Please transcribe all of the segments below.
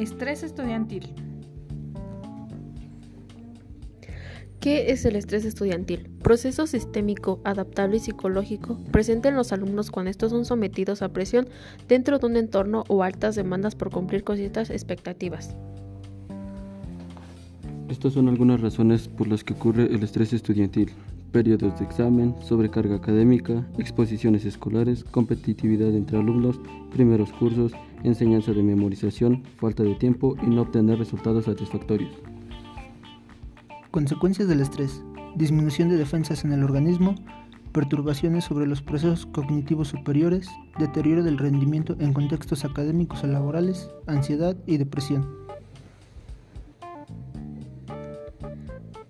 Estrés estudiantil. ¿Qué es el estrés estudiantil? Proceso sistémico, adaptable y psicológico presente en los alumnos cuando estos son sometidos a presión dentro de un entorno o altas demandas por cumplir con ciertas expectativas. Estas son algunas razones por las que ocurre el estrés estudiantil. Periodos de examen, sobrecarga académica, exposiciones escolares, competitividad entre alumnos, primeros cursos, enseñanza de memorización, falta de tiempo y no obtener resultados satisfactorios. Consecuencias del estrés. Disminución de defensas en el organismo, perturbaciones sobre los procesos cognitivos superiores, deterioro del rendimiento en contextos académicos o laborales, ansiedad y depresión.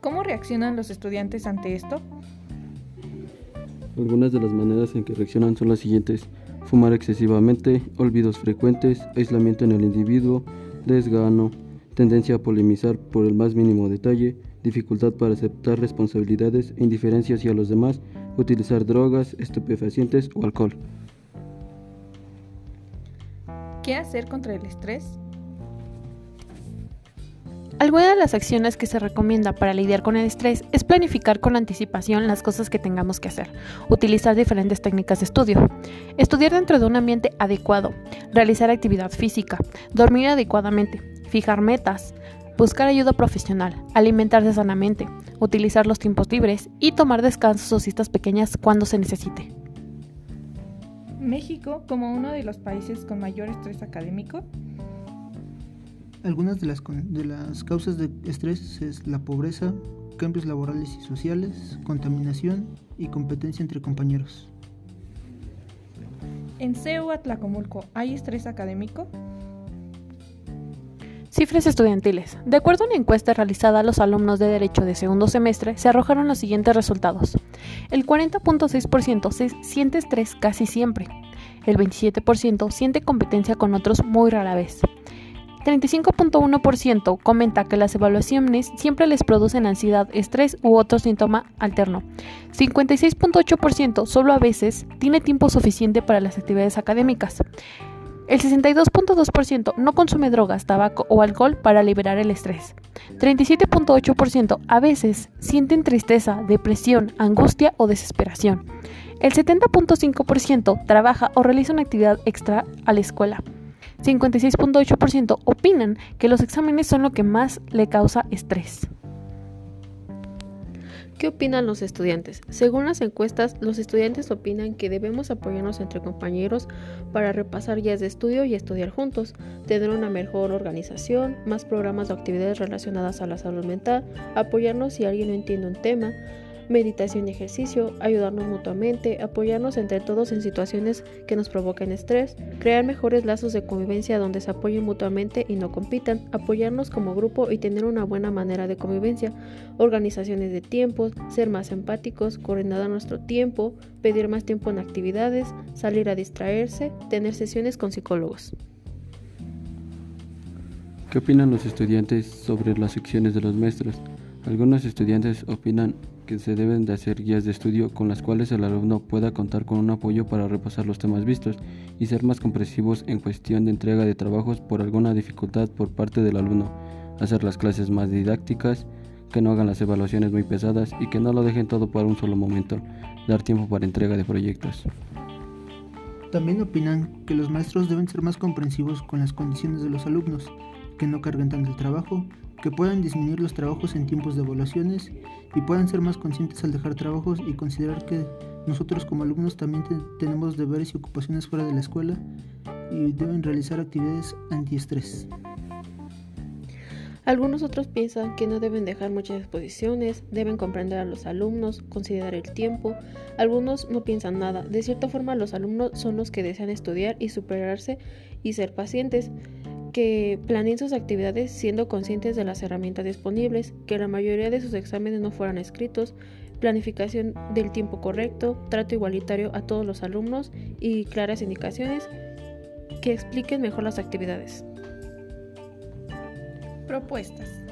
¿Cómo reaccionan los estudiantes ante esto? Algunas de las maneras en que reaccionan son las siguientes. Fumar excesivamente, olvidos frecuentes, aislamiento en el individuo, desgano, tendencia a polemizar por el más mínimo detalle, dificultad para aceptar responsabilidades e indiferencia hacia los demás, utilizar drogas, estupefacientes o alcohol. ¿Qué hacer contra el estrés? Alguna de las acciones que se recomienda para lidiar con el estrés es planificar con anticipación las cosas que tengamos que hacer, utilizar diferentes técnicas de estudio, estudiar dentro de un ambiente adecuado, realizar actividad física, dormir adecuadamente, fijar metas, buscar ayuda profesional, alimentarse sanamente, utilizar los tiempos libres. Y tomar descansos o citas pequeñas cuando se necesite. México como uno de los países con mayor estrés académico. Algunas de las, de las causas de estrés es la pobreza, cambios laborales y sociales, contaminación y competencia entre compañeros. En CEU Atlacomulco, ¿hay estrés académico? Cifras estudiantiles. De acuerdo a una encuesta realizada a los alumnos de Derecho de segundo semestre, se arrojaron los siguientes resultados. El 40.6% se siente estrés casi siempre. El 27% siente competencia con otros muy rara vez. 35.1% comenta que las evaluaciones siempre les producen ansiedad, estrés u otro síntoma alterno. 56.8% solo a veces tiene tiempo suficiente para las actividades académicas. El 62.2% no consume drogas, tabaco o alcohol para liberar el estrés. 37.8% a veces sienten tristeza, depresión, angustia o desesperación. El 70.5% trabaja o realiza una actividad extra a la escuela. 56.8% opinan que los exámenes son lo que más le causa estrés. ¿Qué opinan los estudiantes? Según las encuestas, los estudiantes opinan que debemos apoyarnos entre compañeros para repasar guías de estudio y estudiar juntos, tener una mejor organización, más programas o actividades relacionadas a la salud mental, apoyarnos si alguien no entiende un tema, meditación y ejercicio, ayudarnos mutuamente, apoyarnos entre todos en situaciones que nos provoquen estrés, crear mejores lazos de convivencia donde se apoyen mutuamente y no compitan, apoyarnos como grupo y tener una buena manera de convivencia, organizaciones de tiempos, ser más empáticos, coordinar nuestro tiempo, pedir más tiempo en actividades, salir a distraerse, tener sesiones con psicólogos. ¿Qué opinan los estudiantes sobre las secciones de los maestros? Algunos estudiantes opinan que se deben de hacer guías de estudio con las cuales el alumno pueda contar con un apoyo para repasar los temas vistos y ser más comprensivos en cuestión de entrega de trabajos por alguna dificultad por parte del alumno, hacer las clases más didácticas, que no hagan las evaluaciones muy pesadas y que no lo dejen todo para un solo momento, dar tiempo para entrega de proyectos. También opinan que los maestros deben ser más comprensivos con las condiciones de los alumnos, que no carguen tanto el trabajo que puedan disminuir los trabajos en tiempos de evaluaciones y puedan ser más conscientes al dejar trabajos y considerar que nosotros como alumnos también tenemos deberes y ocupaciones fuera de la escuela y deben realizar actividades antiestrés. Algunos otros piensan que no deben dejar muchas exposiciones, deben comprender a los alumnos, considerar el tiempo. Algunos no piensan nada. De cierta forma, los alumnos son los que desean estudiar y superarse y ser pacientes que planeen sus actividades siendo conscientes de las herramientas disponibles, que la mayoría de sus exámenes no fueran escritos, planificación del tiempo correcto, trato igualitario a todos los alumnos y claras indicaciones que expliquen mejor las actividades. Propuestas.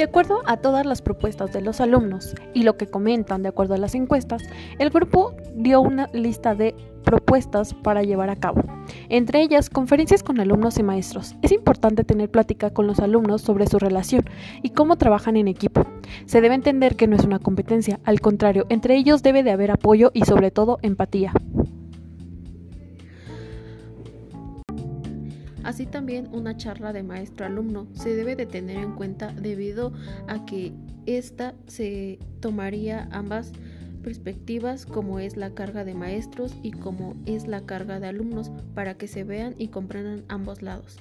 De acuerdo a todas las propuestas de los alumnos y lo que comentan de acuerdo a las encuestas, el grupo dio una lista de propuestas para llevar a cabo, entre ellas conferencias con alumnos y maestros. Es importante tener plática con los alumnos sobre su relación y cómo trabajan en equipo. Se debe entender que no es una competencia, al contrario, entre ellos debe de haber apoyo y sobre todo empatía. Así también una charla de maestro-alumno se debe de tener en cuenta debido a que ésta se tomaría ambas perspectivas como es la carga de maestros y como es la carga de alumnos para que se vean y comprendan ambos lados.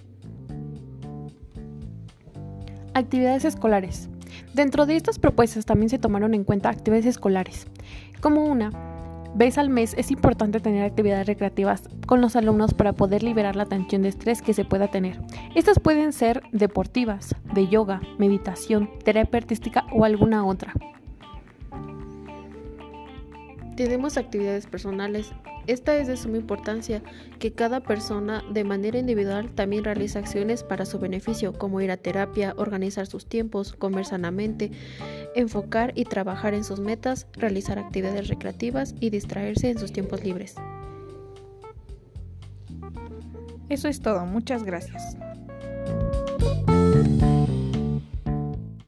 Actividades escolares. Dentro de estas propuestas también se tomaron en cuenta actividades escolares, como una vez al mes es importante tener actividades recreativas con los alumnos para poder liberar la tensión de estrés que se pueda tener. Estas pueden ser deportivas, de yoga, meditación, terapia artística o alguna otra. Tenemos actividades personales. Esta es de suma importancia que cada persona de manera individual también realice acciones para su beneficio, como ir a terapia, organizar sus tiempos, comer sanamente, enfocar y trabajar en sus metas, realizar actividades recreativas y distraerse en sus tiempos libres. Eso es todo, muchas gracias.